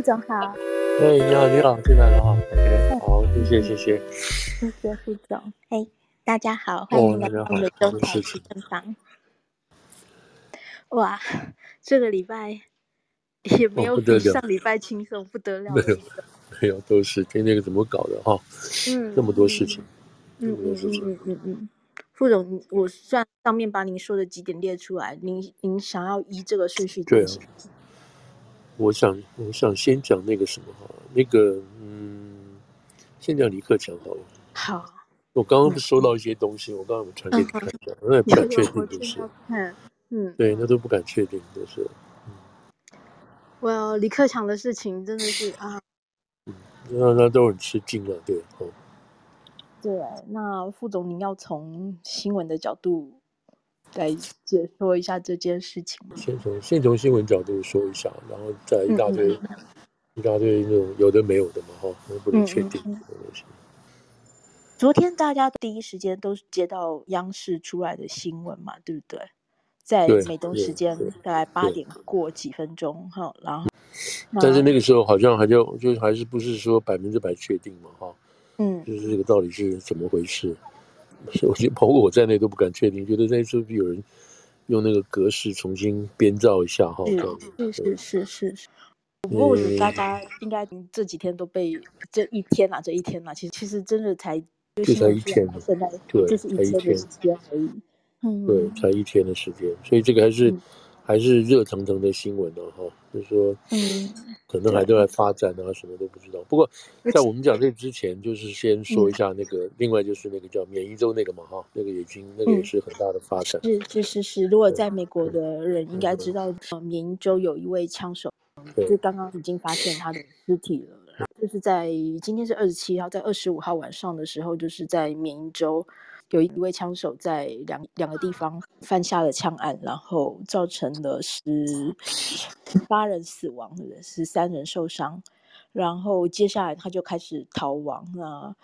副总好。哎，你好，你好，进来了哈。好，谢谢，谢谢。谢谢副总。嘿，大家好，欢迎来到我们的中台急诊房。哇，这个礼拜也没有比上礼拜轻松，不得了。没有，没有，都是天天怎么搞的哈？嗯，这么多事情。嗯嗯嗯嗯嗯。副总，我算上面把您说的几点列出来，您您想要依这个顺序进行。我想，我想先讲那个什么哈，那个，嗯，先讲李克强好了。好。我刚刚收到一些东西，嗯、我刚刚有传给你看一下，我也不敢 确定，就是。嗯嗯。对，那都不敢确定，就是。我李克强的事情真的是啊。嗯，那那都很吃惊了，对，哦。对，那副总，您要从新闻的角度。来解说一下这件事情。先从先从新闻角度说一下，然后再一大堆、一大堆那种有的没有的嘛，哈，不能确定的东西。昨天大家第一时间都是接到央视出来的新闻嘛，对不对？在美东时间大概八点过几分钟，哈，然后，但是那个时候好像还就就还是不是说百分之百确定嘛，哈，嗯，就是这个到底是怎么回事？我觉得包括我在内都不敢确定，觉得那是不是有人用那个格式重新编造一下哈？是是是是是。不过我觉得大家应该这几天都被这一天啊，这一天啊，其实其实真的才就才一天，现在对，就是一天的时间而已。嗯，对，才一天的时间，所以这个还是。还是热腾腾的新闻呢，哈，就是说，嗯，可能还都在发展啊，什么都不知道。不过，在我们讲这之前，就是先说一下那个，另外就是那个叫缅因州那个嘛，哈，那个已经那个也是很大的发展。是是是是，如果在美国的人应该知道，缅因州有一位枪手，就刚刚已经发现他的尸体了，就是在今天是二十七号，在二十五号晚上的时候，就是在缅因州。有一位枪手在两两个地方犯下了枪案，然后造成了十八人死亡，十三人受伤。然后接下来他就开始逃亡。了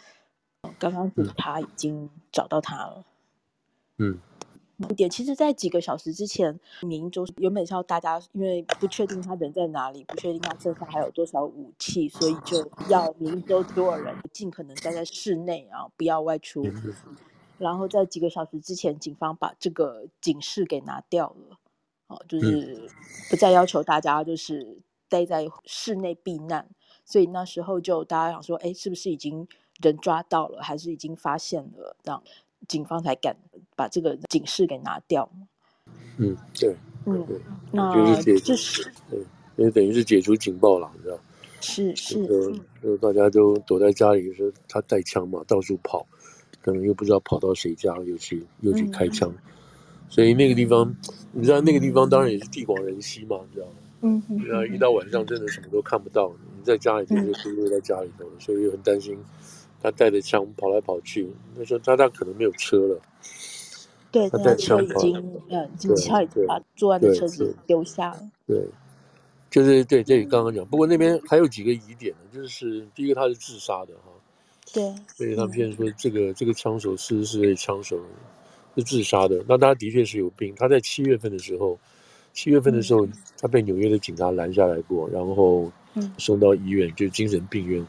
刚刚警察已经找到他了。嗯，一点，其实，在几个小时之前，缅因州原本是要大家因为不确定他人在哪里，不确定他身上还有多少武器，所以就要明州所有人尽可能待在室内啊，不要外出。然后在几个小时之前，警方把这个警示给拿掉了，哦，就是不再要求大家就是待在室内避难。所以那时候就大家想说，哎，是不是已经人抓到了，还是已经发现了？这样警方才敢把这个警示给拿掉。嗯，对，嗯，那就是对，因为等于是解除警报了，你知道？是是，就大家都躲在家里，说他带枪嘛，到处跑。可能又不知道跑到谁家，又去又去开枪，嗯、所以那个地方，你知道那个地方当然也是地广人稀嘛，你知道吗？嗯嗯。那一到晚上真的什么都看不到，你在家里头就就留在家里头，嗯、所以又很担心他带着枪跑来跑去。那时候他他可能没有车了，对，他带枪已经呃，警察已经把作案的车子丢下了。对，就是对这里刚刚讲，不过那边还有几个疑点呢，就是第一个他是自杀的哈。对，所以他们现在说这个这个枪手四十四岁枪手是自杀的，那他的确是有病。他在七月份的时候，七月份的时候，他被纽约的警察拦下来过，然后送到医院，就是精神病院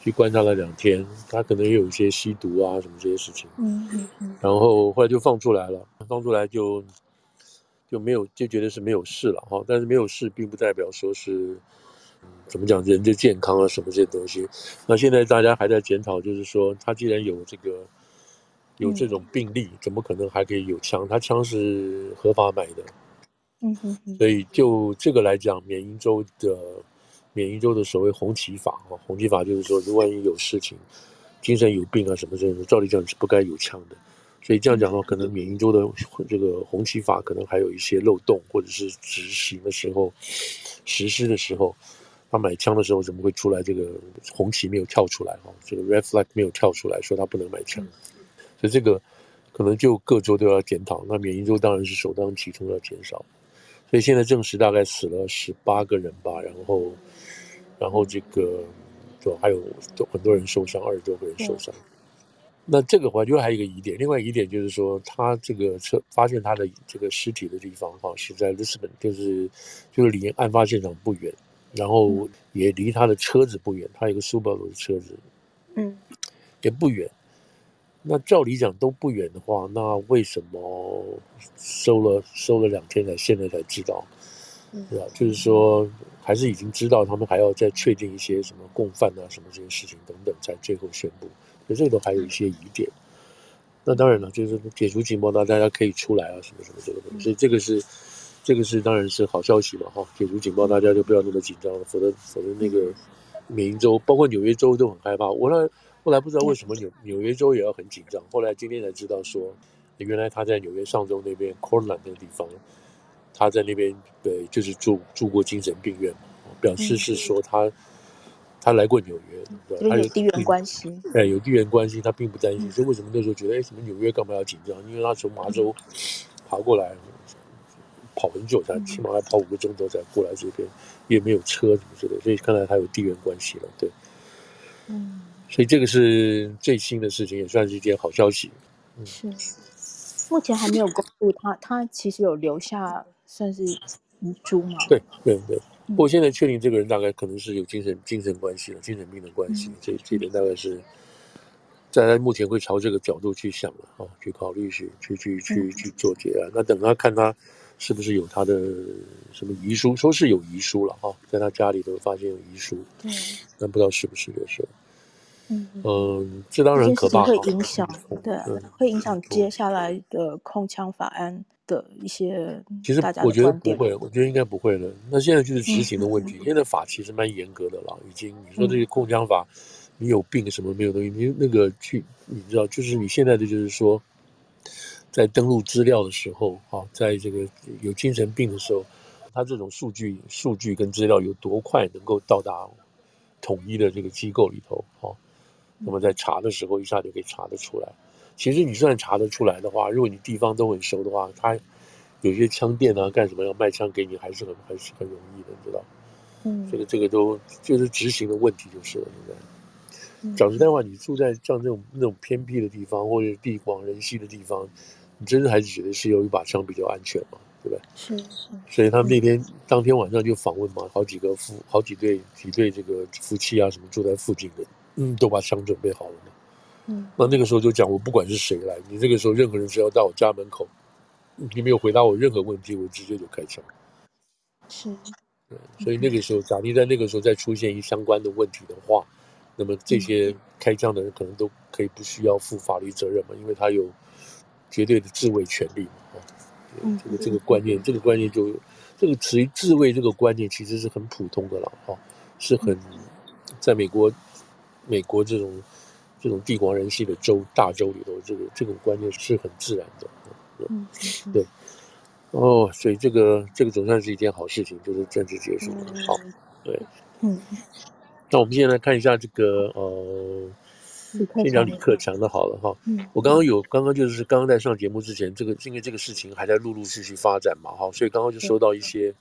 去观察了两天。他可能也有一些吸毒啊什么这些事情，嗯嗯嗯，然后后来就放出来了，放出来就就没有就觉得是没有事了哈，但是没有事并不代表说是。怎么讲人的健康啊，什么这些东西？那现在大家还在检讨，就是说他既然有这个有这种病例，怎么可能还可以有枪？他枪是合法买的，嗯哼，所以就这个来讲，缅因州的缅因州的所谓红旗法啊，红旗法就是说，如果万一有事情，精神有病啊什么这种，照理讲是不该有枪的。所以这样讲的话，可能缅因州的这个红旗法可能还有一些漏洞，或者是执行的时候实施的时候。他买枪的时候怎么会出来？这个红旗没有跳出来哈，这个 red flag 没有跳出来说他不能买枪，所以这个可能就各州都要检讨。那缅因州当然是首当其冲要减少，所以现在证实大概死了十八个人吧，然后然后这个就还有很多人受伤，二十多个人受伤。那这个我觉得还有一个疑点，另外疑点就是说，他这个车发现他的这个尸体的地方哈，是在 Lisbon，，就是就是离案发现场不远。然后也离他的车子不远，他有个苏巴鲁的车子，嗯，也不远。那照理讲都不远的话，那为什么收了收了两天才现在才知道？对吧？就是说，还是已经知道，他们还要再确定一些什么共犯啊、什么这些事情等等，才最后宣布。所以这个都还有一些疑点。那当然了，就是解除警报，那大家可以出来啊，什么什么这个东西。所以这个是，这个是当然是好消息嘛，哈！解除警报，大家就不要那么紧张了，否则否则那个缅因州，包括纽约州都很害怕。我呢。后来不知道为什么纽纽约州也要很紧张。后来今天才知道说，原来他在纽约上州那边 Cortland 那个地方，他在那边对，就是住住过精神病院嘛，表示是说他、嗯、他来过纽约，对，他有地缘关系，哎，有地缘关系，他并不担心。嗯、所以为什么那时候觉得，哎，什么纽约干嘛要紧张？因为他从麻州爬过来，跑很久才，起码要跑五个钟头才过来这边，也没有车什么之类的，所以看来他有地缘关系了，对，嗯。所以这个是最新的事情，也算是一件好消息。嗯、是，目前还没有公布他，他其实有留下算是遗珠吗？对对对。不过现在确定这个人大概可能是有精神精神关系了，精神病的关系。嗯、这这点大概是，在他目前会朝这个角度去想了啊，去考虑去去去去去做结案。那等他看他是不是有他的什么遗书，说是有遗书了啊，在他家里头发现有遗书，对，但不知道是不是就是。嗯嗯，这当然可怕，会影响，对，会影响接下来的控枪法案的一些。其实我觉得不会，我觉得应该不会的。那现在就是执行的问题。现在法其实蛮严格的了，已经。你说这些控枪法，你有病什么没有东西？你那个去，你知道，就是你现在的就是说，在登录资料的时候，啊，在这个有精神病的时候，他这种数据、数据跟资料有多快能够到达统一的这个机构里头，啊。那么在查的时候，一下就可以查得出来。其实你算查得出来的话，如果你地方都很熟的话，他有些枪店啊，干什么要卖枪给你，还是很还是很容易的，你知道？嗯，这个这个都就是执行的问题就是了，现在。讲实在话，你住在像这种那种偏僻的地方，或者地广人稀的地方，你真的还是觉得是有一把枪比较安全嘛，对不对？是是。所以他们那天、嗯、当天晚上就访问嘛，好几个夫好几对几对这个夫妻啊，什么住在附近的。嗯，都把枪准备好了嘛。嗯，那那个时候就讲，我不管是谁来，你这个时候任何人只要到我家门口，你没有回答我任何问题，我直接就开枪。是，对，所以那个时候，假定在那个时候再出现一相关的问题的话，那么这些开枪的人可能都可以不需要负法律责任嘛，因为他有绝对的自卫权利嘛。嗯，这个这个观念，这个观念就这个词自卫这个观念其实是很普通的了哈，是很在美国。美国这种这种地广人稀的州大州里头，这个这种观念是很自然的，嗯，对，哦，所以这个这个总算是一件好事情，就是政治结束了，好，对，嗯，那我们现在来看一下这个呃，先讲李克强的好了哈，嗯，我刚刚有刚刚就是刚刚在上节目之前，这个因为这个事情还在陆陆续续发展嘛，哈，所以刚刚就收到一些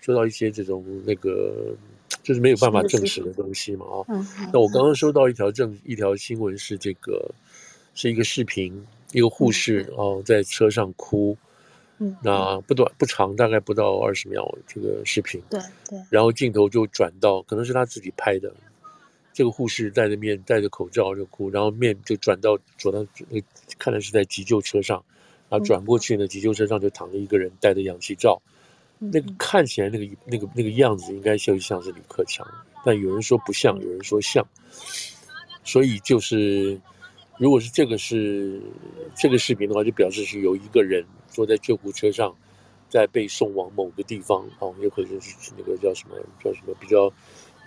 收到一些这种那个。就是没有办法证实的东西嘛啊，那我刚刚。收到一条证一条新闻是这个是一个视频，一个护士哦在车上哭，嗯，那不短不长，大概不到二十秒这个视频，对对，然后镜头就转到可能是他自己拍的，这个护士戴着面戴着口罩就哭，然后面就转到转到那看来是在急救车上，然后转过去呢，急救车上就躺着一个人戴着氧气罩。那个看起来那个那个那个样子应该就像是李克强，但有人说不像，有人说像，所以就是，如果是这个是这个视频的话，就表示是有一个人坐在救护车上，在被送往某个地方啊，也可能是那个叫什么叫什么比较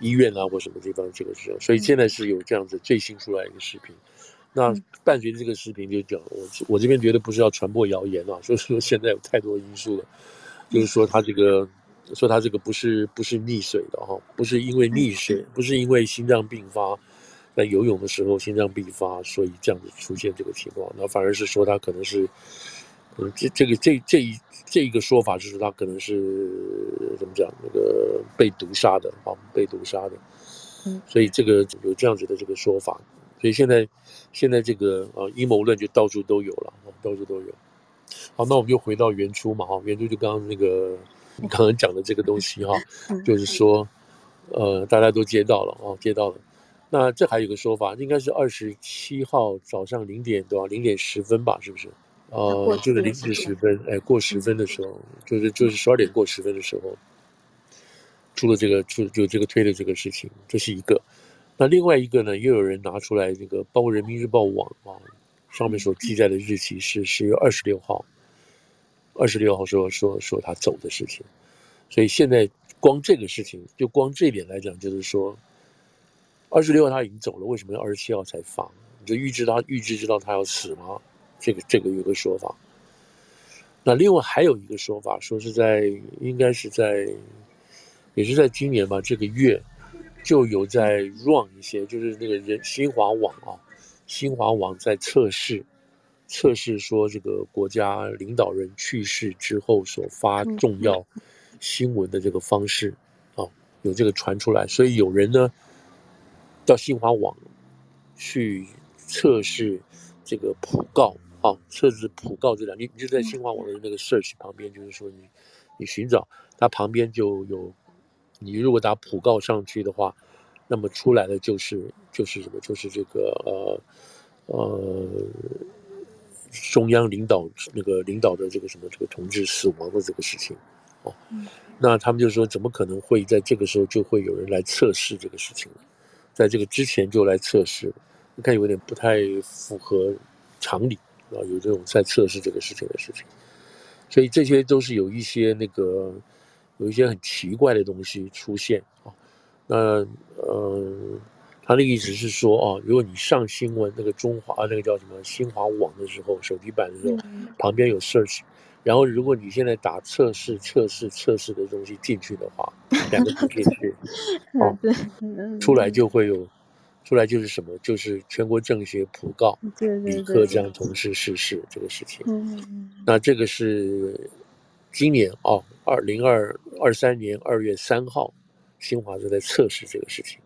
医院啊或什么地方这个时候，所以现在是有这样子最新出来一个视频，那伴随着这个视频就讲我我这边觉得不是要传播谣言啊，所以说现在有太多因素了。就是说他这个，说他这个不是不是溺水的哈，不是因为溺水，不是因为心脏病发，在游泳的时候心脏病发，所以这样子出现这个情况，那反而是说他可能是，嗯，这这个这这一这一个说法就是他可能是怎么讲那个被毒杀的啊，被毒杀的，嗯，所以这个有这样子的这个说法，所以现在现在这个啊阴谋论就到处都有了，到处都有。好，那我们就回到原初嘛，哈，原初就刚刚那个你刚刚讲的这个东西哈，就是说，呃，大家都接到了啊，接到了。那这还有个说法，应该是二十七号早上零点多少，零点十分吧，是不是？呃，就是零时十分，哎，过十分的时候，就是就是十二点过十分的时候，出了这个出就这个推的这个事情，这是一个。那另外一个呢，又有人拿出来这个，包括人民日报网啊，上面所记载的日期是十月二十六号，二十六号说说说他走的事情。所以现在光这个事情，就光这一点来讲，就是说。二十六号他已经走了，为什么要二十七号才放？你就预知他预知知道他要死吗？这个这个有个说法。那另外还有一个说法，说是在应该是在，也是在今年吧，这个月就有在 run 一些，就是那个人新华网啊，新华网在测试测试说这个国家领导人去世之后所发重要新闻的这个方式啊，有这个传出来，所以有人呢。到新华网去测试这个普告啊，测试普告这两，你你就在新华网的那个 search 旁边，就是说你你寻找它旁边就有，你如果打普告上去的话，那么出来的就是就是什么，就是这个呃呃中央领导那个领导的这个什么这个同志死亡的这个事情哦，那他们就说怎么可能会在这个时候就会有人来测试这个事情呢？在这个之前就来测试，你看有点不太符合常理啊，有这种在测试这个事情的事情，所以这些都是有一些那个有一些很奇怪的东西出现啊。那呃，他的意思是说啊，如果你上新闻那个中华那个叫什么新华网的时候，手机版的时候，旁边有 search，然后如果你现在打测试测试测试的东西进去的话，两个字进去，哦，出来就会有，出来就是什么？就是全国政协普告，李克强同志逝世这个事情。那这个是今年哦，二零二二三年二月三号，新华社在测试这个事情。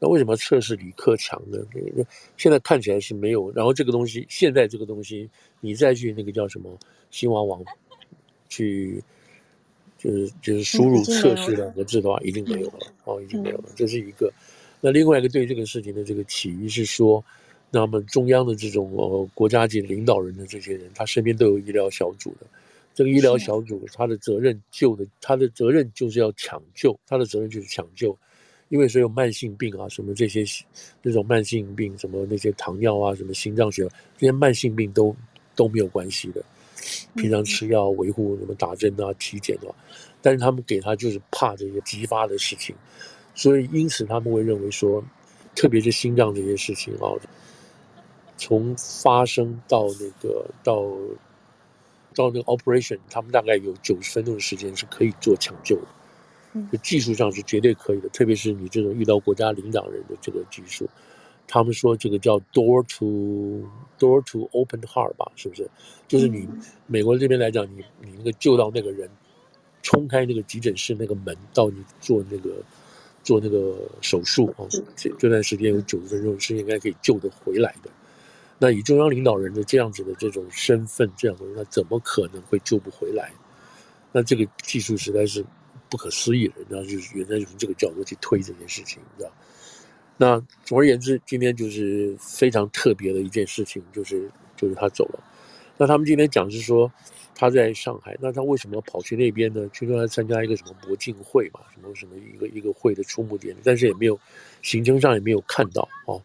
那为什么测试李克强呢？现在看起来是没有。然后这个东西，现在这个东西，你再去那个叫什么？新华网去，就是就是输入测试两个字的话，一定没有了哦，已经没有了。这是一个。那另外一个对这个事情的这个起因是说，那么中央的这种呃国家级领导人的这些人，他身边都有医疗小组的。这个医疗小组他的责任救的，他的责任就是要抢救，他的责任就是抢救，因为所有慢性病啊，什么这些那种慢性病，什么那些糖尿啊，什么心脏血，这些慢性病都都没有关系的。平常吃药维护什么打针啊体检啊，但是他们给他就是怕这些急发的事情，所以因此他们会认为说，特别是心脏这些事情啊，从发生到那个到到那个 operation，他们大概有九十分钟的时间是可以做抢救的，就技术上是绝对可以的，特别是你这种遇到国家领导人的这个技术。他们说这个叫 door to door to open heart 吧，是不是？就是你美国这边来讲，你你那个救到那个人，冲开那个急诊室那个门，到你做那个做那个手术啊，这这段时间有九十分钟是应该可以救得回来的。那以中央领导人的这样子的这种身份，这样的人，那怎么可能会救不回来？那这个技术实在是不可思议的，那就是原来从这个角度去推这件事情，你知道？那总而言之，今天就是非常特别的一件事情，就是就是他走了。那他们今天讲是说他在上海，那他为什么要跑去那边呢？听说他参加一个什么国庆会嘛，什么什么一个一个会的出幕典礼，但是也没有行程上也没有看到哦。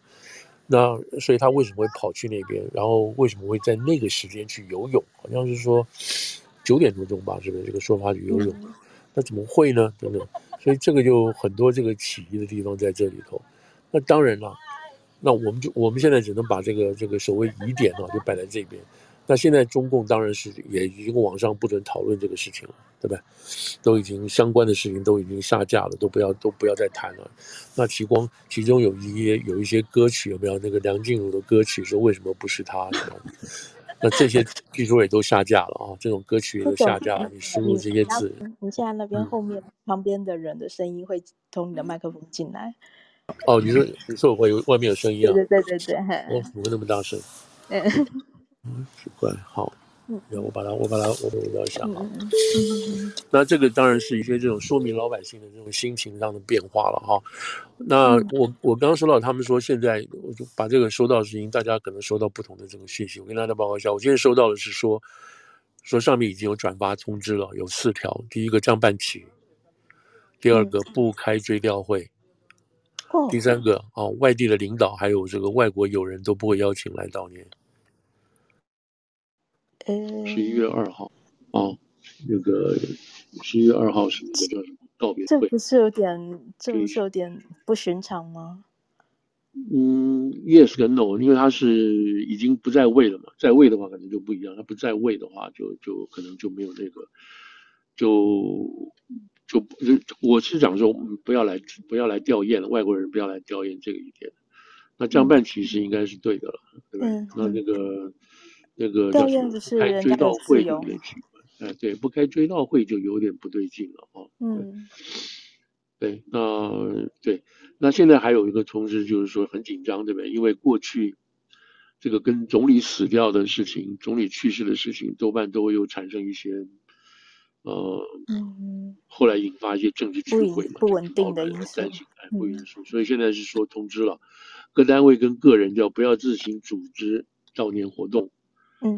那所以他为什么会跑去那边？然后为什么会在那个时间去游泳？好像是说九点多钟吧，是不是这个说法去游泳？那怎么会呢？等等，所以这个就很多这个起疑的地方在这里头。那当然了，那我们就我们现在只能把这个这个所谓疑点啊，就摆在这边。那现在中共当然是也已经网上不准讨论这个事情了，对不对？都已经相关的事情都已经下架了，都不要都不要再谈了。那其光其中有一些有一些歌曲有没有那个梁静茹的歌曲说为什么不是他？那这些据说也都下架了啊，这种歌曲也都下架了。你输入这些字，你现在那边后面旁边的人的声音会从你的麦克风进来。哦，你说你说我有外面有声音啊？对对对对对，哦，怎么那么大声？嗯，奇怪，好，嗯，我把它我把它我我要想啊。嗯嗯那这个当然是一些这种说明老百姓的这种心情上的变化了哈。那我我刚刚说到，他们说现在我就把这个收到的事情，大家可能收到不同的这种信息。我跟大家报告一下，我今天收到的是说，说上面已经有转发通知了，有四条。第一个降半旗，第二个不开追悼会，第三个啊，外地的领导还有这个外国友人都不会邀请来悼念。十一月二号，哦，那个。十一月二号是那个叫什么告别会？这不是有点，这不是有点不寻常吗？嗯，yes 跟 no，因为他是已经不在位了嘛，在位的话可能就不一样，他不在位的话就就可能就没有那个，就就就我是讲说不要来不要来吊唁了，外国人不要来吊唁这个一点。那降半旗其实应该是对的了，对吧？嗯、那那个那个叫什么？开追悼会有点奇怪。哎，对，不开追悼会就有点不对劲了哦。嗯，对，那对，那现在还有一个通知，就是说很紧张，对不对？因为过去这个跟总理死掉的事情、总理去世的事情，多半都会有产生一些呃，嗯，后来引发一些政治聚会嘛，不稳定的因素，不因素。所以现在是说通知了各单位跟个人，叫不要自行组织悼念活动，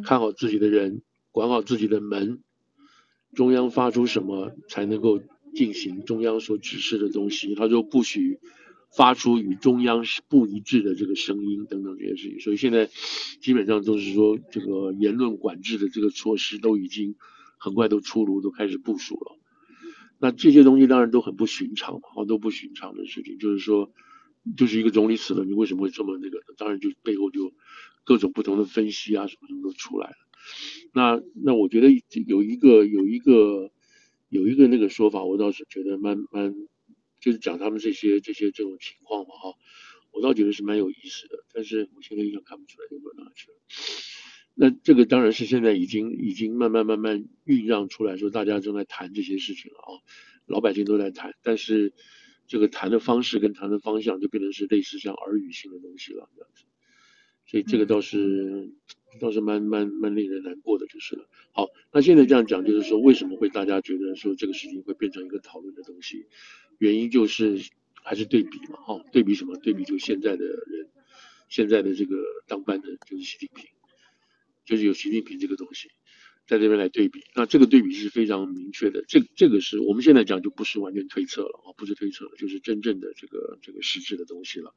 看好自己的人，管好自己的门。中央发出什么才能够进行中央所指示的东西？他说不许发出与中央不一致的这个声音等等这些事情。所以现在基本上都是说这个言论管制的这个措施都已经很快都出炉，都开始部署了。那这些东西当然都很不寻常嘛，好多不寻常的事情，就是说就是一个总理死了，你为什么会这么那个？当然就背后就各种不同的分析啊，什么什么都出来了。那那我觉得有一个有一个有一个那个说法，我倒是觉得蛮蛮，就是讲他们这些这些这种情况嘛哈，我倒觉得是蛮有意思的。但是我现在印象看不出来有没有哪去了。那这个当然是现在已经已经慢慢慢慢酝酿出来说，大家正在谈这些事情了啊，老百姓都在谈，但是这个谈的方式跟谈的方向就变成是类似像耳语性的东西了这样子。所以这个倒是。倒是蛮蛮蛮令人难过的，就是了。好，那现在这样讲，就是说为什么会大家觉得说这个事情会变成一个讨论的东西？原因就是还是对比嘛，哈，对比什么？对比就现在的人，现在的这个当班的就是习近平，就是有习近平这个东西。在这边来对比，那这个对比是非常明确的。这这个是我们现在讲就不是完全推测了啊，不是推测了，就是真正的这个这个实质的东西了。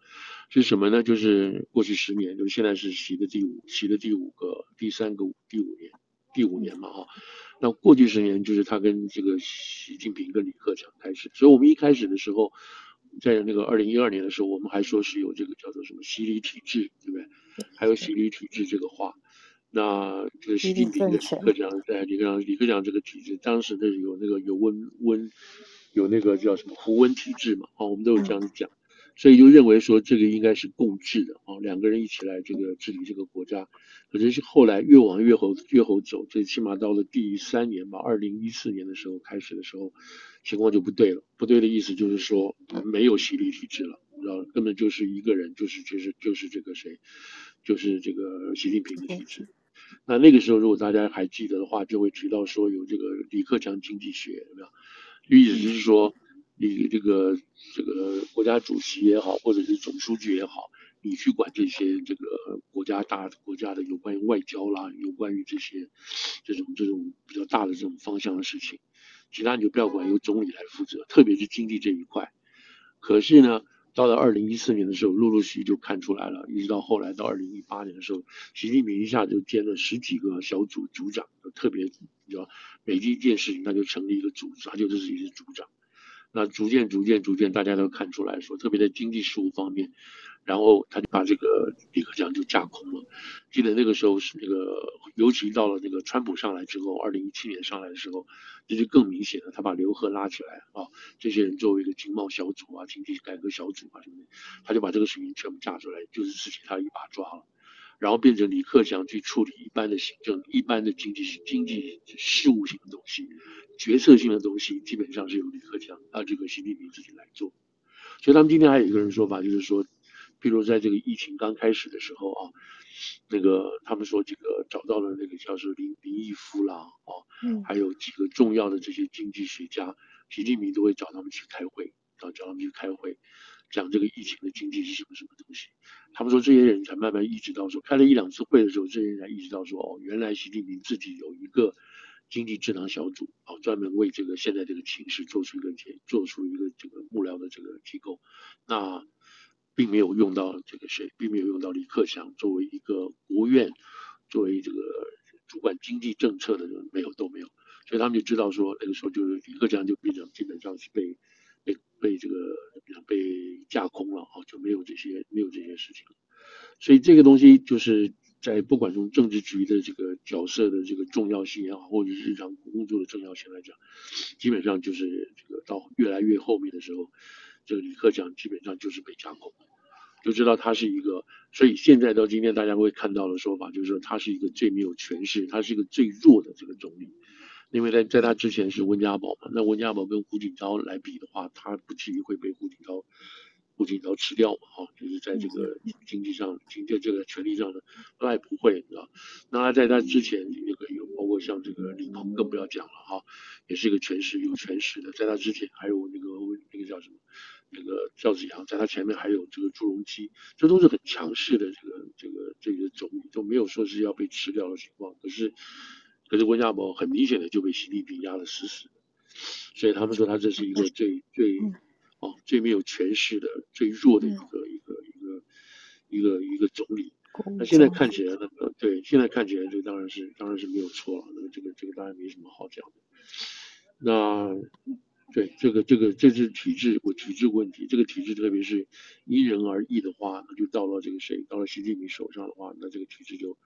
是什么呢？就是过去十年，就是现在是习的第五习的第五个第三个第五年第五年嘛哈。那过去十年就是他跟这个习近平跟李克强开始，所以我们一开始的时候，在那个二零一二年的时候，我们还说是有这个叫做什么习李体制，对不对？还有习李体制这个话。那这个习近平的李克强在李克强李克强这个体制，当时的有那个有温温有那个叫什么胡温体制嘛，啊，我们都有这样讲，所以就认为说这个应该是共治的啊，两个人一起来这个治理这个国家。可是后来越往越后越后走，最起码到了第三年吧，二零一四年的时候开始的时候，情况就不对了。不对的意思就是说没有习李体制了，你知道，根本就是一个人，就是就是就是这个谁，就是这个习近平的体制。那那个时候，如果大家还记得的话，就会提到说有这个李克强经济学，有没有？意思就是说，你这个这个国家主席也好，或者是总书记也好，你去管这些这个国家大国家的有关于外交啦，有关于这些这种这种比较大的这种方向的事情，其他你就不要管，由总理来负责，特别是经济这一块。可是呢，到了二零一四年的时候，陆陆续续就看出来了，一直到后来到二零一八年的时候，习近平一下就兼了十几个小组组长，特别你知道，每一件事情他就成立一个组织，他就自己是组长。那逐渐逐渐逐渐，大家都看出来说，特别在经济事务方面。然后他就把这个李克强就架空了。记得那个时候是那个，尤其到了那个川普上来之后，二零一七年上来的时候，这就更明显了。他把刘鹤拉起来啊，这些人作为一个经贸小组啊、经济改革小组啊什么的，他就把这个事情全部架出来，就是自己他一把抓了，然后变成李克强去处理一般的行政、一般的经济经济事务性的东西，决策性的东西基本上是由李克强啊这个习近平自己来做。所以他们今天还有一个人说法，就是说。譬如在这个疫情刚开始的时候啊，那个他们说这个找到了那个叫做林林毅夫啦，啊，嗯，还有几个重要的这些经济学家，习近平都会找他们去开会，啊找他们去开会，讲这个疫情的经济是什么什么东西。他们说这些人才慢慢意识到说，开了一两次会的时候，这些人才意识到说，哦，原来习近平自己有一个。经济智囊小组啊，专门为这个现在这个情势做出一个解，做出一个这个幕僚的这个机构，那并没有用到这个谁，并没有用到李克强作为一个国务院，作为这个主管经济政策的人，没有都没有，所以他们就知道说那个时候就是李克强就变成基本上是被被被这个被架空了啊，就没有这些没有这些事情，所以这个东西就是。在不管从政治局的这个角色的这个重要性也好，或者是日常工作的重要性来讲，基本上就是这个到越来越后面的时候，这个李克强基本上就是被架空，就知道他是一个，所以现在到今天大家会看到的说法就是说他是一个最没有权势，他是一个最弱的这个总理，因为在在他之前是温家宝嘛，那温家宝跟胡锦涛来比的话，他不至于会被胡锦涛。胡锦涛吃掉嘛，哈，就是在这个经济上、经济这个权力上的，他也不会，知道？那他在他之前那个有包括像这个李鹏，更不要讲了，哈，也是一个权势有权势的。在他之前还有那个那个叫什么，那个赵子阳，在他前面还有这个朱镕基，这都是很强势的这个这个这个总理，都没有说是要被吃掉的情况。可是，可是温家宝很明显的就被习近平压得死死的，所以他们说他这是一个最最。哦，最没有权势的、最弱的一个、嗯、一个一个一个一个总理。那现在看起来，那个对，现在看起来这当然是当然是没有错了。那个这个这个当然没什么好讲的。那对这个这个这是体制，我体制问题。这个体制特别是因人而异的话，那就到了这个谁，到了习近平手上的话，那这个体制就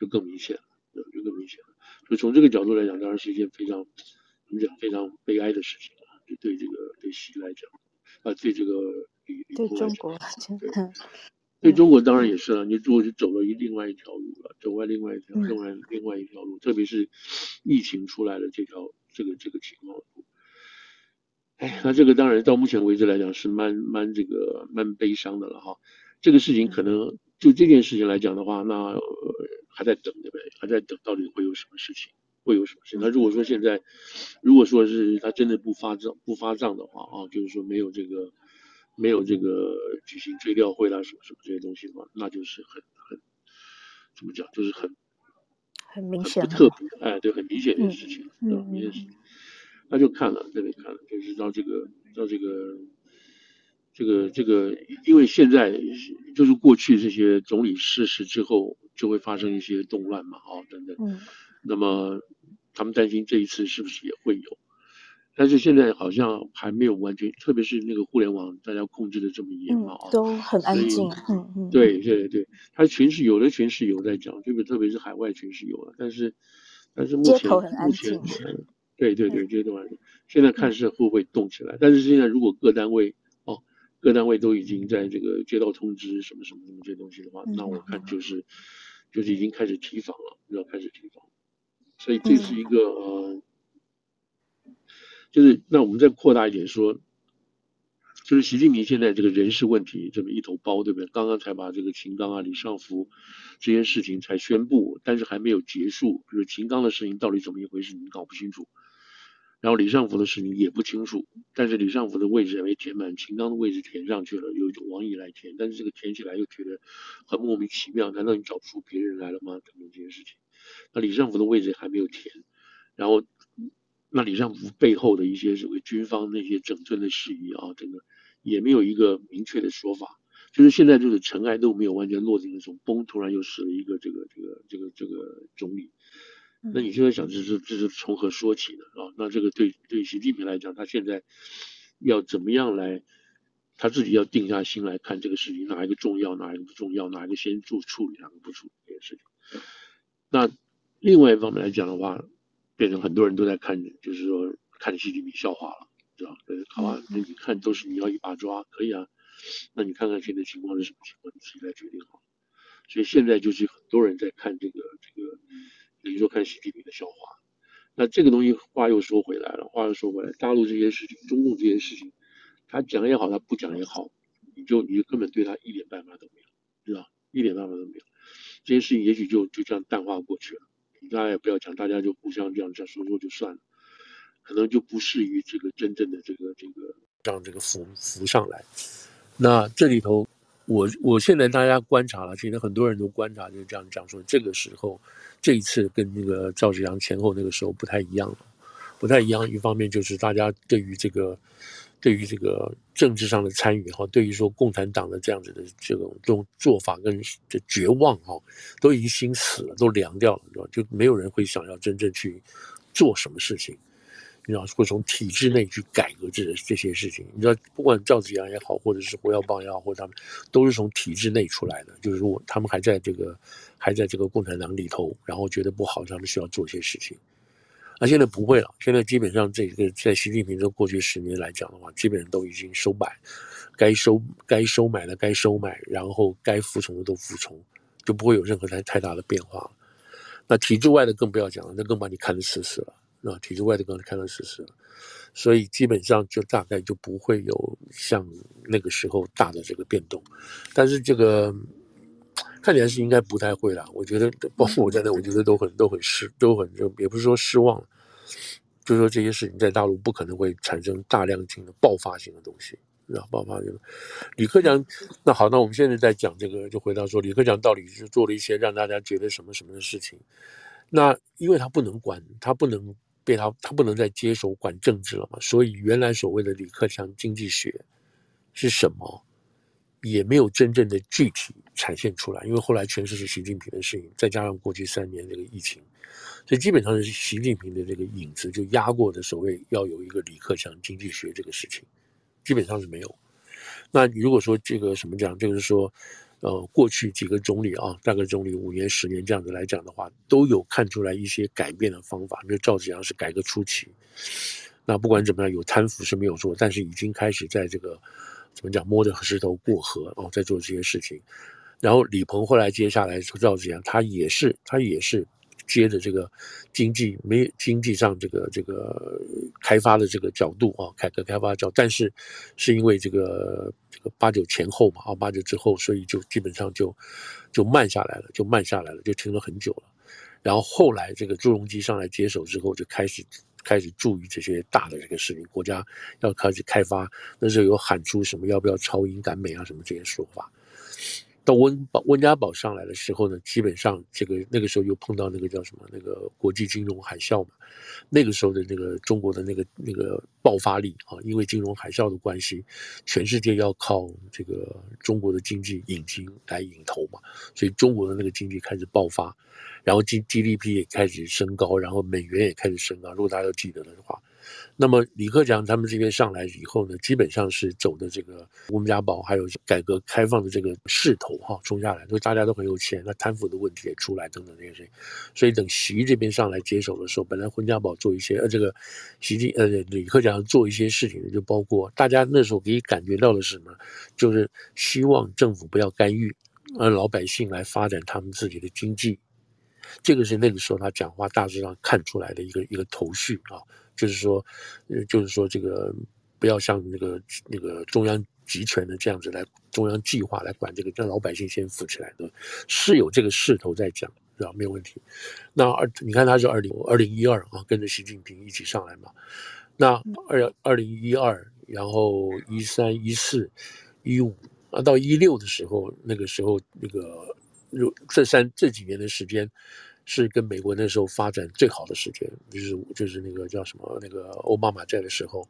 就更明显了，就更明显了。所以从这个角度来讲，当然是一件非常怎么讲非常悲哀的事情啊，就对这个对习来讲。啊，对这个李李鹏来讲，对，对中国当然也是了。你如果是走了一另外一条路了，走完另外一条，另外另外一条路，特别是疫情出来的这条这个这个情况。哎，那这个当然到目前为止来讲是蛮蛮这个蛮悲伤的了哈。这个事情可能就这件事情来讲的话，那、呃、还在等对不对？还在等到底会有什么事情。会有什么事？那如果说现在，如果说是他真的不发账不发账的话啊，就是说没有这个没有这个举行追悼会啦什么什么这些东西的话，那就是很很怎么讲，就是很很明显不特别哎，对，很明显的事情，嗯，很明显事情。那就看了，这里看了，就是到这个到这个这个这个，因为现在就是过去这些总理逝世之后，就会发生一些动乱嘛，啊等等，嗯，那么。他们担心这一次是不是也会有，但是现在好像还没有完全，特别是那个互联网，大家控制的这么严嘛、嗯，都很安静。嗯嗯，对对对，他群是有的群是有在讲，这个特别是海外群是有了，但是但是目前目前，对对对，这段现在看是会不会动起来，嗯、但是现在如果各单位哦，各单位都已经在这个接到通知什么什么什么这些东西的话，嗯、那我看就是就是已经开始提防了，要开始提防。所以这是一个呃，就是那我们再扩大一点说，就是习近平现在这个人事问题这么一头包，对不对？刚刚才把这个秦刚啊、李尚福这些事情才宣布，但是还没有结束。就是秦刚的事情到底怎么一回事，你搞不清楚。然后李尚福的事情也不清楚，但是李尚福的位置还没填满，秦刚的位置填上去了，有一种王毅来填，但是这个填起来又觉得很莫名其妙，难道你找不出别人来了吗？等等这些事情。那李尚福的位置还没有填，然后那李尚福背后的一些所谓军方那些整顿的事宜啊，这个也没有一个明确的说法，就是现在就是尘埃都没有完全落定的时候，嘣，突然又死了一个这个这个这个这个总理，那你现在想这是这是从何说起呢啊？那这个对对习近平来讲，他现在要怎么样来，他自己要定下心来看这个事情哪一个重要，哪一个不重要，哪一个先做处理，哪个不处理这件事情。那另外一方面来讲的话，变成很多人都在看，就是说看习近平笑话了，知道吧？好吧，那你看都是你要一把抓，可以啊。那你看看现在情况是什么情况，你自己来决定好。所以现在就是很多人在看这个这个，比如说看习近平的笑话。那这个东西话又说回来了，话又说回来，大陆这些事情，中共这些事情，他讲也好，他不讲也好，你就你就根本对他一点办法都没有，知道一点办法都没有，这件事情也许就就这样淡化过去了。大家也不要讲，大家就互相这样这样说说就算了，可能就不适于这个真正的这个这个让这个浮浮上来。那这里头，我我现在大家观察了，其实很多人都观察，就是这样讲说，这个时候这一次跟那个赵紫阳前后那个时候不太一样了，不太一样。一方面就是大家对于这个。对于这个政治上的参与哈，对于说共产党的这样子的这种这种做法跟这绝望哈，都已经心死了，都凉掉了，就没有人会想要真正去做什么事情，你知道，会从体制内去改革这这些事情。你知道，不管赵子阳也好，或者是胡耀邦也好，或者他们都是从体制内出来的，就是说他们还在这个还在这个共产党里头，然后觉得不好，他们需要做一些事情。那、现在不会了，现在基本上这个在习近平这过去十年来讲的话，基本上都已经收买，该收该收买的该收买，然后该服从的都服从，就不会有任何太太大的变化了。那体制外的更不要讲了，那更把你看得死死了，啊，体制外的更看得死死了，所以基本上就大概就不会有像那个时候大的这个变动，但是这个。看起来是应该不太会了，我觉得包括我在内，我觉得都很都很失，都很就也不是说失望，就是说这些事情在大陆不可能会产生大量性的爆发性的东西，然后？爆发性。李克强，那好，那我们现在在讲这个，就回到说李克强到底是做了一些让大家觉得什么什么的事情？那因为他不能管，他不能被他，他不能再接手管政治了嘛，所以原来所谓的李克强经济学是什么？也没有真正的具体展现出来，因为后来全是是习近平的事情，再加上过去三年这个疫情，所以基本上是习近平的这个影子就压过的所谓要有一个李克强经济学这个事情，基本上是没有。那如果说这个什么讲，就是说，呃，过去几个总理啊，大概总理五年、十年这样子来讲的话，都有看出来一些改变的方法。那赵紫阳是改革初期，那不管怎么样，有贪腐是没有做，但是已经开始在这个。怎么讲？摸着石头过河哦，在做这些事情。然后李鹏后来接下来说赵紫阳，他也是他也是接着这个经济没经济上这个这个开发的这个角度啊，改革开发角，但是是因为这个这个八九前后嘛啊，八九之后，所以就基本上就就慢下来了，就慢下来了，就停了很久了。然后后来这个朱镕基上来接手之后，就开始。开始注意这些大的这个事情，国家要开始开发，那时候有喊出什么要不要超英赶美啊什么这些说法。到温宝温家宝上来的时候呢，基本上这个那个时候又碰到那个叫什么那个国际金融海啸嘛，那个时候的那个中国的那个那个爆发力啊，因为金融海啸的关系，全世界要靠这个中国的经济引擎来引头嘛，所以中国的那个经济开始爆发，然后 G GDP 也开始升高，然后美元也开始升高。如果大家都记得的话。那么李克强他们这边上来以后呢，基本上是走的这个温家宝还有改革开放的这个势头哈冲下来，所以大家都很有钱，那贪腐的问题也出来等等这些事情。所以等习这边上来接手的时候，本来温家宝做一些呃这个习近呃李克强做一些事情，就包括大家那时候可以感觉到的是什么，就是希望政府不要干预，而老百姓来发展他们自己的经济。这个是那个时候他讲话大致上看出来的一个一个头绪啊。就是说，呃，就是说，这个不要像那个那个中央集权的这样子来，中央计划来管这个，让老百姓先富起来的，是有这个势头在讲，是吧？没有问题。那二，你看他是二零二零一二啊，跟着习近平一起上来嘛。那二二零一二，然后一三一四一五啊，到一六的时候，那个时候那个，如这三这几年的时间。是跟美国那时候发展最好的时间，就是就是那个叫什么那个奥巴马在的时候，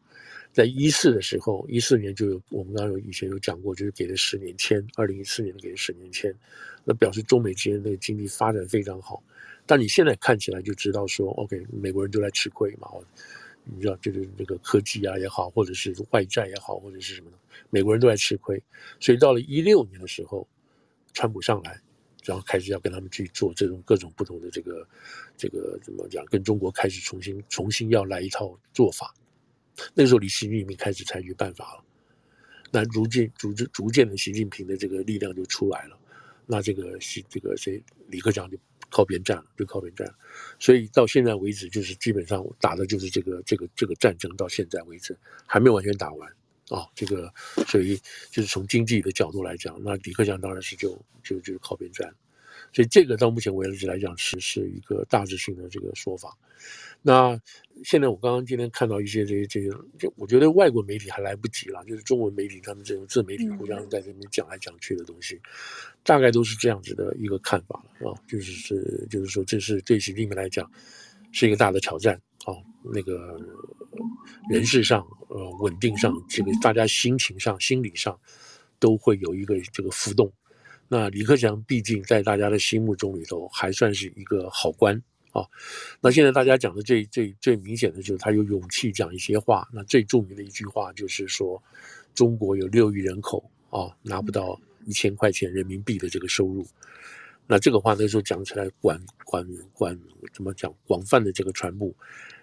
在一四的时候，一四年就有我们刚刚有以前有讲过，就是给了十年签，二零一四年给了十年签，那表示中美之间的经济发展非常好。但你现在看起来就知道说，OK，美国人都在吃亏嘛，你知道就是那个科技啊也好，或者是外债也好，或者是什么的，美国人都在吃亏。所以到了一六年的时候，川普上来。然后开始要跟他们去做这种各种不同的这个，这个怎么讲？跟中国开始重新重新要来一套做法。那时候，李习近平开始采取办法了。那逐渐、逐渐、逐渐的，习近平的这个力量就出来了。那这个习这个谁李克强就靠边站了，就靠边站。所以到现在为止，就是基本上打的就是这个这个这个战争。到现在为止还没有完全打完，啊，这个所以就是从经济的角度来讲，那李克强当然是就就就是靠边站，所以这个到目前为止来讲是是一个大致性的这个说法。那现在我刚刚今天看到一些这些这些，就我觉得外国媒体还来不及了，就是中文媒体他们这种自媒体互相在这边讲来讲去的东西，大概都是这样子的一个看法了啊，就是是就是说这是对习近平来讲是一个大的挑战啊，那个人事上呃稳定上，这个大家心情上心理上都会有一个这个浮动。那李克强毕竟在大家的心目中里头还算是一个好官。啊，那现在大家讲的最最最明显的就是他有勇气讲一些话。那最著名的一句话就是说，中国有六亿人口啊，拿不到一千块钱人民币的这个收入。那这个话那时候讲起来广广广怎么讲广泛的这个传播。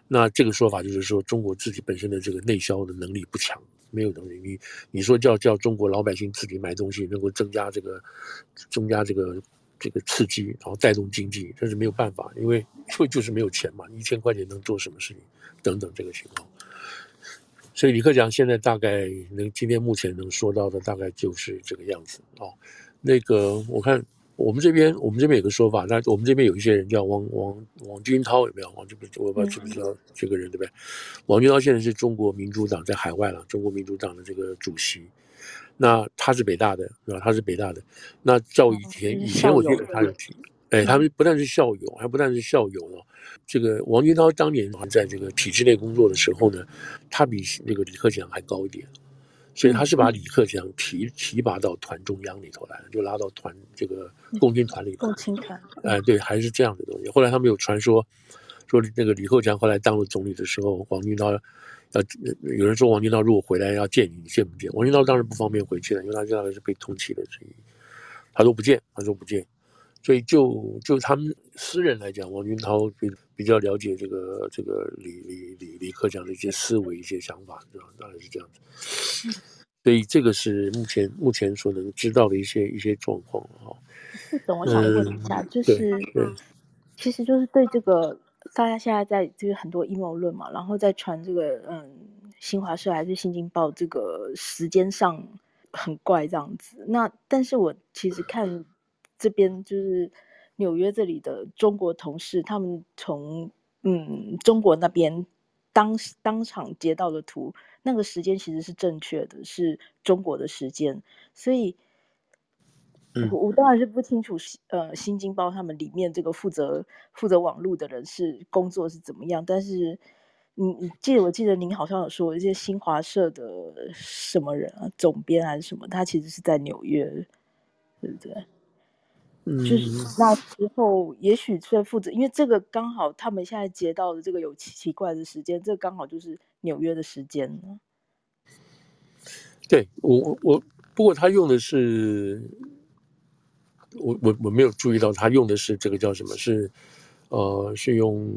那这个说法就是说，中国自己本身的这个内销的能力不强，没有能力。你你说叫叫中国老百姓自己买东西，能够增加这个增加这个。这个刺激，然后带动经济，这是没有办法，因为就就是没有钱嘛，一千块钱能做什么事情？等等这个情况。所以李克强现在大概能今天目前能说到的大概就是这个样子哦。那个我看我们这边我们这边有个说法，那我们这边有一些人叫王王王军涛有没有？王这边我不知道知不知道这个人对不对？王军涛现在是中国民主党在海外了，中国民主党的这个主席。那他是北大的，是吧？他是北大的。那照以前，以前我记得他有提，哎，他们不但是校友，还不但是校友了。这个王军涛当年在这个体制内工作的时候呢，他比那个李克强还高一点，所以他是把李克强提提拔到团中央里头来了，就拉到团这个共青团里头。共青团。哎，对，还是这样的东西。后来他们有传说，说那个李克强后来当了总理的时候，王军涛。要，有人说王军涛如果回来要见你，你见不见？王军涛当然不方便回去了，因为他知道是被通缉的，所以他说不见，他说不见。所以就就他们私人来讲，王军涛比比较了解这个这个李李李李克强的一些思维、一些想法，对吧？大概是这样子。所以这个是目前目前所能知道的一些一些状况哈。副总，我想问一下，嗯、就是其实就是对这个。大家现在在就是很多阴谋论嘛，然后再传这个嗯，新华社还是新京报这个时间上很怪这样子。那但是我其实看这边就是纽约这里的中国同事，他们从嗯中国那边当当场截到的图，那个时间其实是正确的，是中国的时间，所以。我我当然是不清楚，呃，《新京报》他们里面这个负责负责网络的人是工作是怎么样？但是，你你记得我记得您好像有说一些新华社的什么人啊，总编还是什么，他其实是在纽约，对不对？嗯，就是那时候也许是负责，因为这个刚好他们现在接到的这个有奇奇怪的时间，这个刚好就是纽约的时间。对我我不过他用的是。我我我没有注意到他用的是这个叫什么？是，呃，是用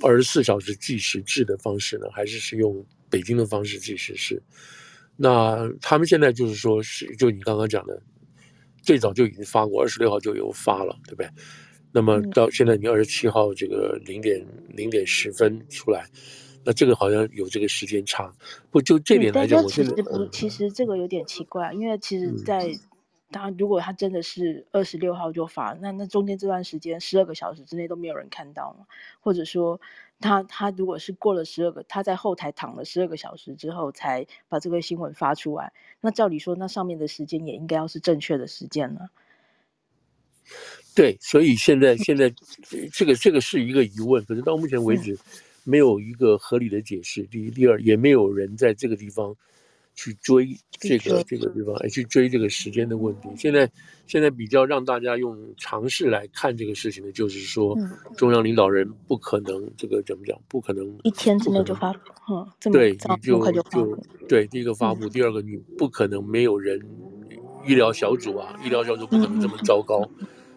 二十四小时计时制的方式呢，还是是用北京的方式计时制？那他们现在就是说是，就你刚刚讲的，最早就已经发过，二十六号就有发了，对不对？那么到现在你二十七号这个零点零点十分出来，那这个好像有这个时间差。不就这点来讲，我其实这个有点奇怪，因为其实在。嗯他如果他真的是二十六号就发，那那中间这段时间十二个小时之内都没有人看到吗？或者说他他如果是过了十二个，他在后台躺了十二个小时之后才把这个新闻发出来，那照理说那上面的时间也应该要是正确的时间了。对，所以现在现在这个这个是一个疑问，可是到目前为止没有一个合理的解释。第一，第二，也没有人在这个地方。去追这个这个地方，哎，去追这个时间的问题。现在现在比较让大家用常识来看这个事情的，就是说，中央领导人不可能这个怎么讲？不可能一天之内就发布，嗯，对，你就就对，第一个发布，第二个你不可能没有人，医疗小组啊，医疗小组不可能这么糟糕，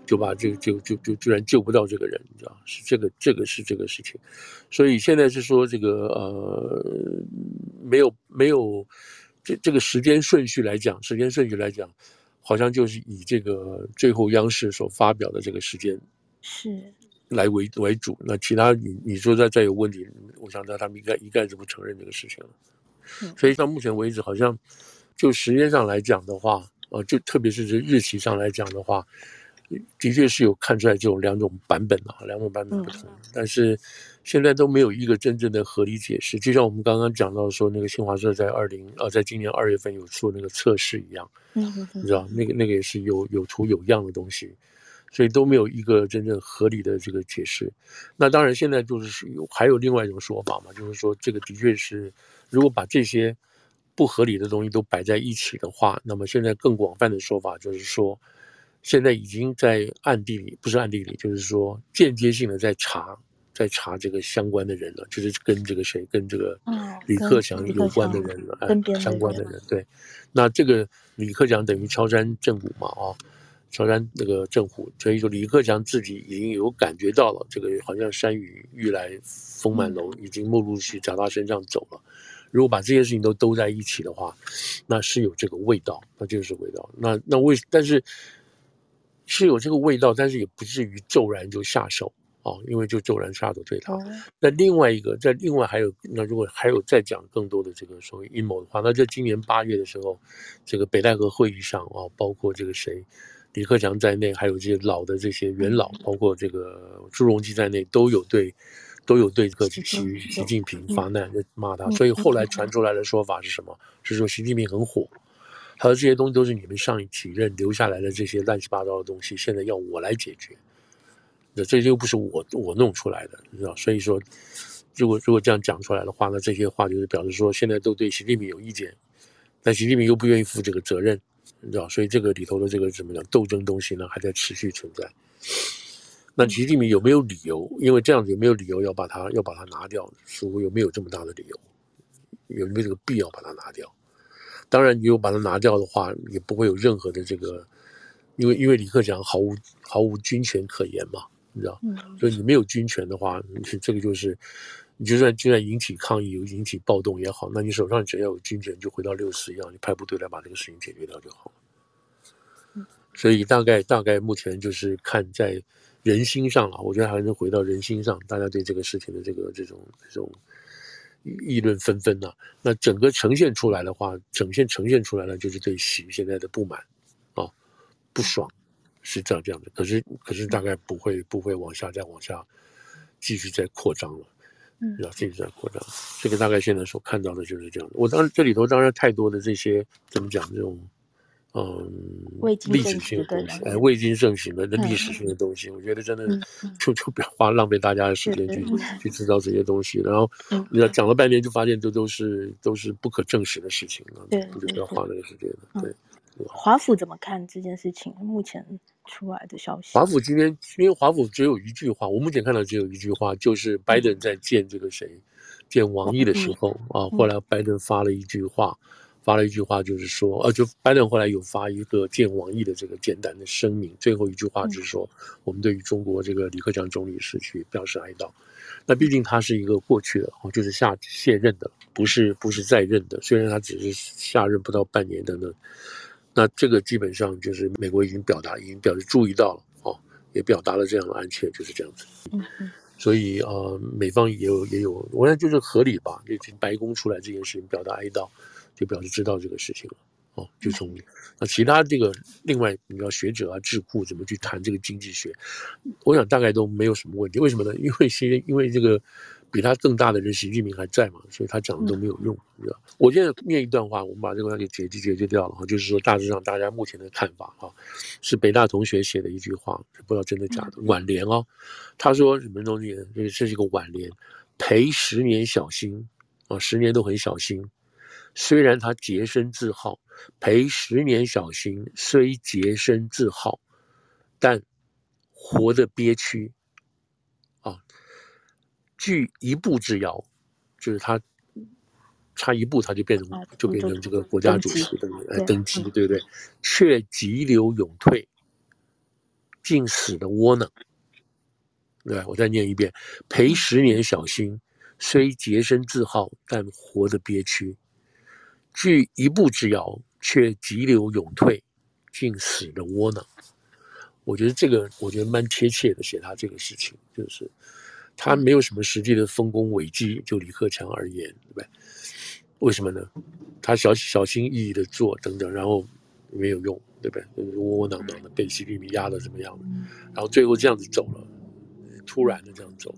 就把这个就就就居然救不到这个人，你知道是这个这个是这个事情。所以现在是说这个呃，没有没有。这这个时间顺序来讲，时间顺序来讲，好像就是以这个最后央视所发表的这个时间是来为为主。那其他你你说再再有问题，我想他他们应该一概是不承认这个事情了。所以到目前为止，好像就时间上来讲的话，呃，就特别是这日期上来讲的话，的确是有看出来这种两种版本啊，两种版本不同，但是现在都没有一个真正的合理解释。就像我们刚刚讲到说，那个新华社在二零呃，在今年二月份有做那个测试一样，嗯，你知道那个那个也是有有图有样的东西。所以都没有一个真正合理的这个解释。那当然，现在就是有还有另外一种说法嘛，就是说这个的确是，如果把这些不合理的东西都摆在一起的话，那么现在更广泛的说法就是说，现在已经在暗地里，不是暗地里，就是说间接性的在查，在查这个相关的人了，就是跟这个谁，跟这个李克强有关的人了，哎，相关的人。对，那这个李克强等于敲山震虎嘛，啊。敲山那个震虎，所以说李克强自己已经有感觉到了，这个好像山雨欲来风满楼，已经陆陆续续在他身上走了。如果把这些事情都兜在一起的话，那是有这个味道，那就是味道。那那为但是是有这个味道，但是也不至于骤然就下手啊，因为就骤然下手对他。那另外一个，在另外还有，那如果还有再讲更多的这个所谓阴谋的话，那在今年八月的时候，这个北戴河会议上啊，包括这个谁。李克强在内，还有这些老的这些元老，包括这个朱镕基在内，都有对，都有对这个习习近平发难，骂他。所以后来传出来的说法是什么？是说习近平很火，他说这些东西都是你们上一几任留下来的这些乱七八糟的东西，现在要我来解决。那这又不是我我弄出来的，你知道？所以说，如果如果这样讲出来的话，那这些话就是表示说，现在都对习近平有意见，但习近平又不愿意负这个责任。你知道，所以这个里头的这个怎么讲斗争东西呢，还在持续存在。那习近平有没有理由？因为这样子有没有理由要把它要把它拿掉？似乎有没有这么大的理由？有没有这个必要把它拿掉？当然，你又把它拿掉的话，也不会有任何的这个，因为因为李克强毫无毫无军权可言嘛，你知道，所以你没有军权的话，你这个就是。你就算就算引起抗议、有引起暴动也好，那你手上只要有军权，就回到六四一样，你派部队来把这个事情解决掉就好了。所以大概大概目前就是看在人心上啊，我觉得还是回到人心上，大家对这个事情的这个这种这种议论纷纷呐。那整个呈现出来的话，整现呈现出来了，就是对习现在的不满啊、不爽，是这样这样的。可是可是大概不会不会往下再往下继续再扩张了。嗯，要继续在扩张，这个大概现在所看到的就是这样的。我当然这里头当然太多的这些怎么讲这种，嗯，历史性的东西，哎，未经盛行的历史性的东西，我觉得真的就就不要花浪费大家的时间去去制造这些东西。然后你要讲了半天，就发现这都是都是不可证实的事情了，你就不要花那个时间了。对，华府怎么看这件事情？目前。出来的消息，华府今天因为华府只有一句话，我目前看到只有一句话，就是拜登在见这个谁，见王毅的时候啊，后来拜登发了一句话，发了一句话就是说，呃，就拜登后来有发一个见王毅的这个简单的声明，最后一句话就是说，我们对于中国这个李克强总理逝去表示哀悼。那毕竟他是一个过去的，哦就是下卸任的，不是不是在任的，虽然他只是下任不到半年等等。那这个基本上就是美国已经表达，已经表示注意到了，哦，也表达了这样的安切，就是这样子。嗯嗯。所以呃，美方也有也有，我想就是合理吧，就白宫出来这件事情表达哀悼，就表示知道这个事情了，哦，就聪明那其他这个另外你要学者啊智库怎么去谈这个经济学，我想大概都没有什么问题。为什么呢？因为先因为这个。比他更大的人，习近平还在嘛，所以他讲的都没有用，你知道。我现在念一段话，我们把这个给解决解决掉了哈，就是说大致上大家目前的看法哈，是北大同学写的一句话，不知道真的假的。挽联哦，他说什么东西？这这是一个挽联，赔十年小心啊，十年都很小心。虽然他洁身自好，赔十年小心，虽洁身自好，但活得憋屈啊。距一步之遥，就是他差一步，他就变成就变成这个国家主席的登基，对不对？却急流勇退，竟死的窝囊。对，我再念一遍：赔十年小心，虽洁身自好，但活得憋屈。距一步之遥，却急流勇退，竟死的窝囊。我觉得这个，我觉得蛮贴切的，写他这个事情就是。他没有什么实际的丰功伟绩，就李克强而言，对不对？为什么呢？他小小心翼翼的做等等，然后没有用，对不对？窝窝囊囊的被习近平压的怎么样，然后最后这样子走了，突然的这样走。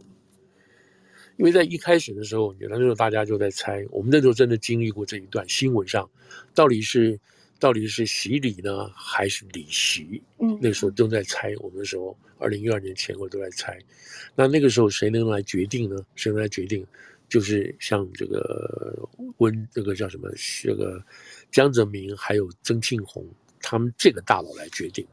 因为在一开始的时候，那时候大家就在猜，我们那时候真的经历过这一段新闻上，到底是到底是洗礼呢，还是礼席？嗯，那时候都在猜。我们那时候二零一二年前后都在猜。那那个时候谁能来决定呢？谁能来决定？就是像这个温这个叫什么这个江泽民还有曾庆红他们这个大佬来决定。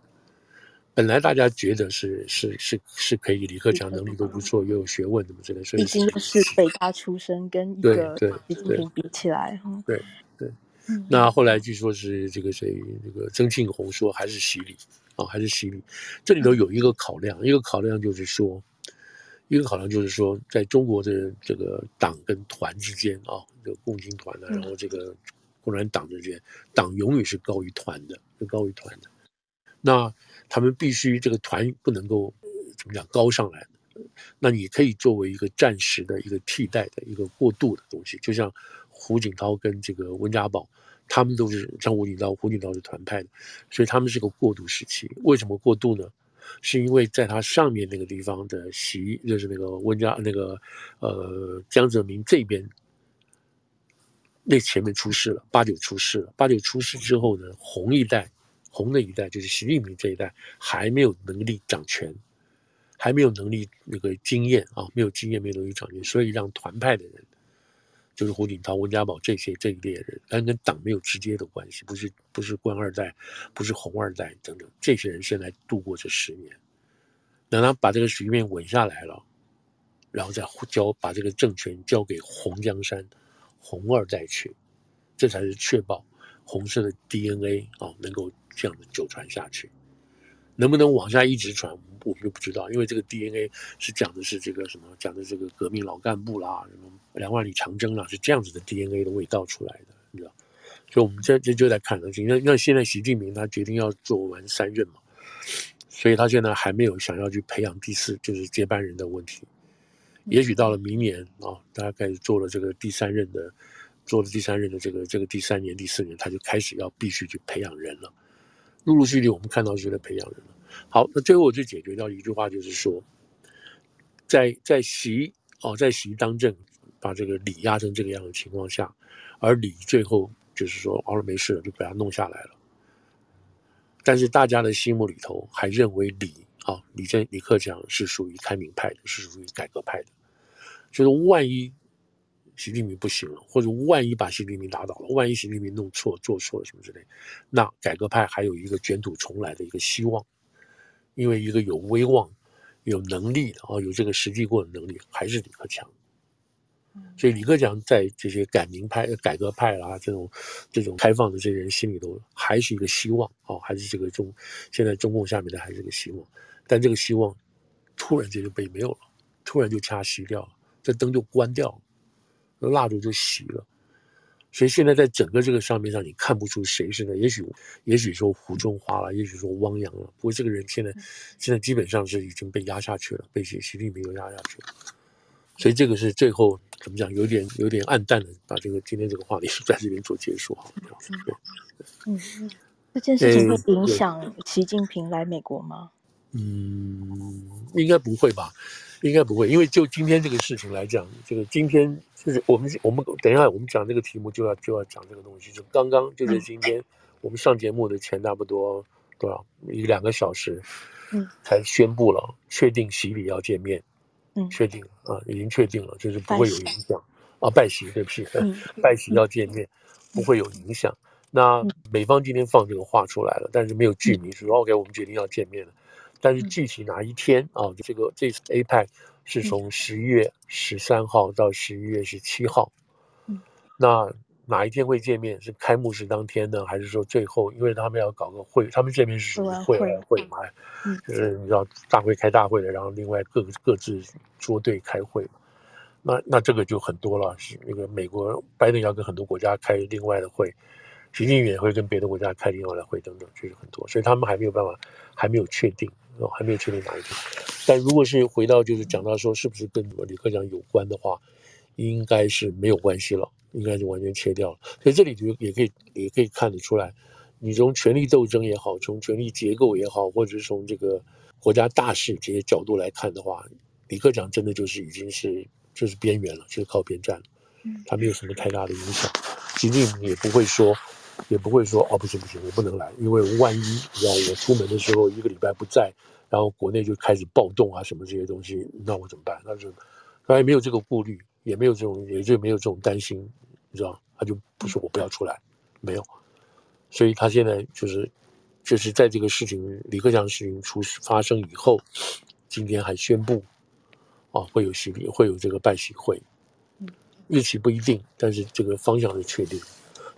本来大家觉得是是是是可以，李克强能力都不错，又有学问，怎么之类的。所以毕竟是北大出身，跟一个习近平比起来，对对。那后来据说是这个谁，这个曾庆红说还是习李啊，还是习李。这里头有一个考量，一个考量就是说，一个考量就是说，在中国的这个党跟团之间啊，这个共青团呢，然后这个共产党之间，党永远是高于团的，是高于团的。那他们必须这个团不能够怎么讲高上来，那你可以作为一个暂时的一个替代的一个过渡的东西，就像胡锦涛跟这个温家宝，他们都是像胡锦涛，胡锦涛是团派的，所以他们是个过渡时期。为什么过渡呢？是因为在他上面那个地方的习，就是那个温家那个呃江泽民这边，那前面出事了，八九出事了，八九出事之后呢，红一代。红的一代就是习近平这一代还没有能力掌权，还没有能力那个经验啊，没有经验，没有能力掌权，所以让团派的人，就是胡锦涛、温家宝这些这一列人，但跟党没有直接的关系，不是不是官二代，不是红二代等等，这些人先来度过这十年，等他把这个局面稳下来了，然后再交把这个政权交给红江山、红二代去，这才是确保红色的 DNA 啊能够。这样的久传下去，能不能往下一直传，我们就不知道。因为这个 DNA 是讲的是这个什么，讲的这个革命老干部啦，什么两万里长征啦，是这样子的 DNA 的味道出来的，你知道？所以我们这这就在看了。你看，那现在习近平他决定要做完三任嘛，所以他现在还没有想要去培养第四就是接班人的问题。也许到了明年啊，大概做了这个第三任的，做了第三任的这个这个第三年第四年，他就开始要必须去培养人了。陆陆续续，我们看到是在培养人了。好，那最后我就解决掉一句话，就是说，在在习哦，在习当政，把这个李压成这个样的情况下，而李最后就是说，熬了没事了，就把他弄下来了。但是大家的心目里头还认为李啊，李在李克强是属于开明派的，是属于改革派的，就是万一。习近平不行了，或者万一把习近平打倒了，万一习近平弄错、做错了什么之类，那改革派还有一个卷土重来的一个希望，因为一个有威望、有能力的啊，有这个实际过的能力，还是李克强。所以李克强在这些改名派、改革派啦这种这种开放的这些人心里头，还是一个希望啊，还是这个中现在中共下面的还是个希望，但这个希望突然间就被没有了，突然就掐熄掉了，这灯就关掉了。蜡烛就熄了，所以现在在整个这个上面上，你看不出谁是呢？也许，也许说胡中华了，也许说汪洋了。不过这个人现在，现在基本上是已经被压下去了，被习习近平又压下去了。所以这个是最后怎么讲？有点有点暗淡的，把这个今天这个话题 在这边做结束哈。嗯嗯，这件事情会影响习近平来美国吗？嗯，应该不会吧。应该不会，因为就今天这个事情来讲，这个今天就是我们我们等一下我们讲这个题目就要就要讲这个东西，就刚刚就是今天我们上节目的前差不多多少一两个小时，嗯，才宣布了确定习李要见面，嗯，确定啊，已经确定了，就是不会有影响啊，拜习对不起，嗯，拜习要见面不会有影响。那美方今天放这个话出来了，但是没有具名说 OK，我们决定要见面了。但是具体哪一天啊？这个这次 APEC 是从十一月十三号到十一月十七号。嗯，那哪一天会见面？是开幕式当天呢，还是说最后？因为他们要搞个会，他们这边是属于会外会嘛，嗯，就是你知道大会开大会的，然后另外各各自桌对开会嘛。那那这个就很多了，是那个美国拜登要跟很多国家开另外的会。习近平也会跟别的国家开另外的会等等，就是很多，所以他们还没有办法，还没有确定，哦，还没有确定哪一天。但如果是回到就是讲到说是不是跟李克强有关的话，应该是没有关系了，应该是完全切掉了。所以这里就也可以也可以看得出来，你从权力斗争也好，从权力结构也好，或者是从这个国家大事这些角度来看的话，李克强真的就是已经是就是边缘了，就是靠边站了。他没有什么太大的影响，习近平也不会说，也不会说哦不行不行，我不能来，因为万一你知道我出门的时候一个礼拜不在，然后国内就开始暴动啊什么这些东西，那我怎么办？那就他也没有这个顾虑。也没有这种，也就没有这种担心，你知道，他就不说我不要出来，没有，所以他现在就是，就是在这个事情李克强事情出发生以后，今天还宣布，啊，会有习礼，会有这个拜习会，日期不一定，但是这个方向是确定，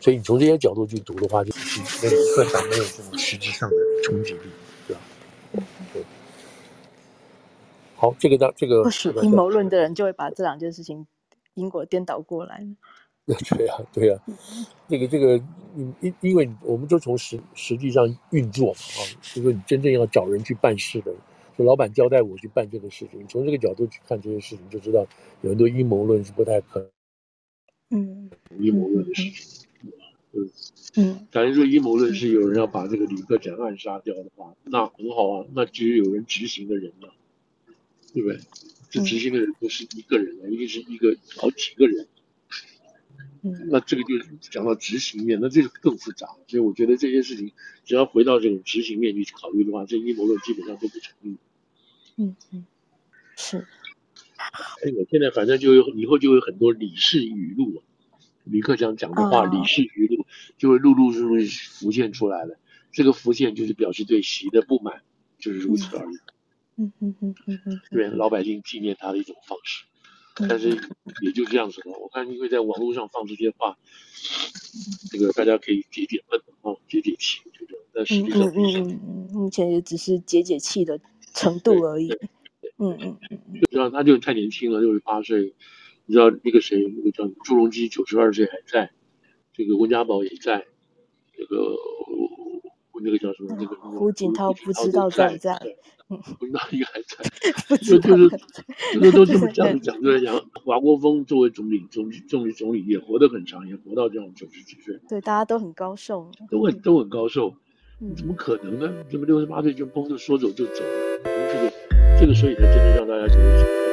所以你从这些角度去读的话，就是李克强没有这种实际上的冲击力，对吧？对。好，这个当这个不是阴谋论的人就会把这两件事情。因果颠倒过来，对呀，对呀，这个这个，因因为我们都从实实际上运作嘛啊，就是你真正要找人去办事的，就老板交代我去办这个事情，从这个角度去看这些事情，就知道有很多阴谋论是不太可能。嗯，阴谋论的事情，嗯嗯，假如说阴谋论是有人要把这个李克强暗杀掉的话，那很好啊，那只有有人执行的人了，对不对？这执行的人不是一个人啊，一定是一个好几个人。嗯，那这个就讲到执行面，那这个更复杂。所以我觉得这些事情，只要回到这种执行面去考虑的话，这阴谋论基本上都不成立。嗯嗯，是。哎，我现在反正就有以后就有很多李氏语录，李克强讲的话，李氏语录就会陆陆续续浮现出来了。这个浮现就是表示对习的不满，就是如此而已。嗯嗯嗯嗯嗯，对老百姓纪念他的一种方式，但是也就这样子了。我看因为在网络上放这些话，这个大家可以解解闷啊，解解气，就这样。但实际上，嗯嗯嗯，目前也只是解解气的程度而已。嗯嗯嗯，就知道他就太年轻了，六十八岁。你知道那个谁，那个叫朱镕基，九十二岁还在，这个温家宝也在，这个那个叫什么？那个胡锦涛不知道在不在。嗯，不知道应该还在，就就是，就是都这么 这样讲，对讲，华国锋作为总理，总总理总理也活得很长，也活到这样九十几岁。对，大家都很高寿，都很都很高寿，怎么可能呢？怎么六十八岁就砰就说走就走了？这个这个，所以才真的让大家觉得。